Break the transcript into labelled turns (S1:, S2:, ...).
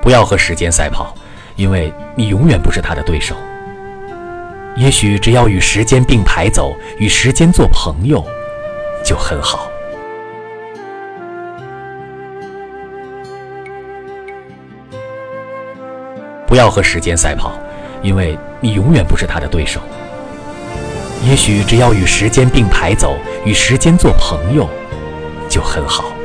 S1: 不要和时间赛跑因为你永远不是他的对手。也许只要与时间并排走与时间做朋友就很好。不要和时间赛跑因为你永远不是他的对手。也许只要与时间并排走与时间做朋友就很好。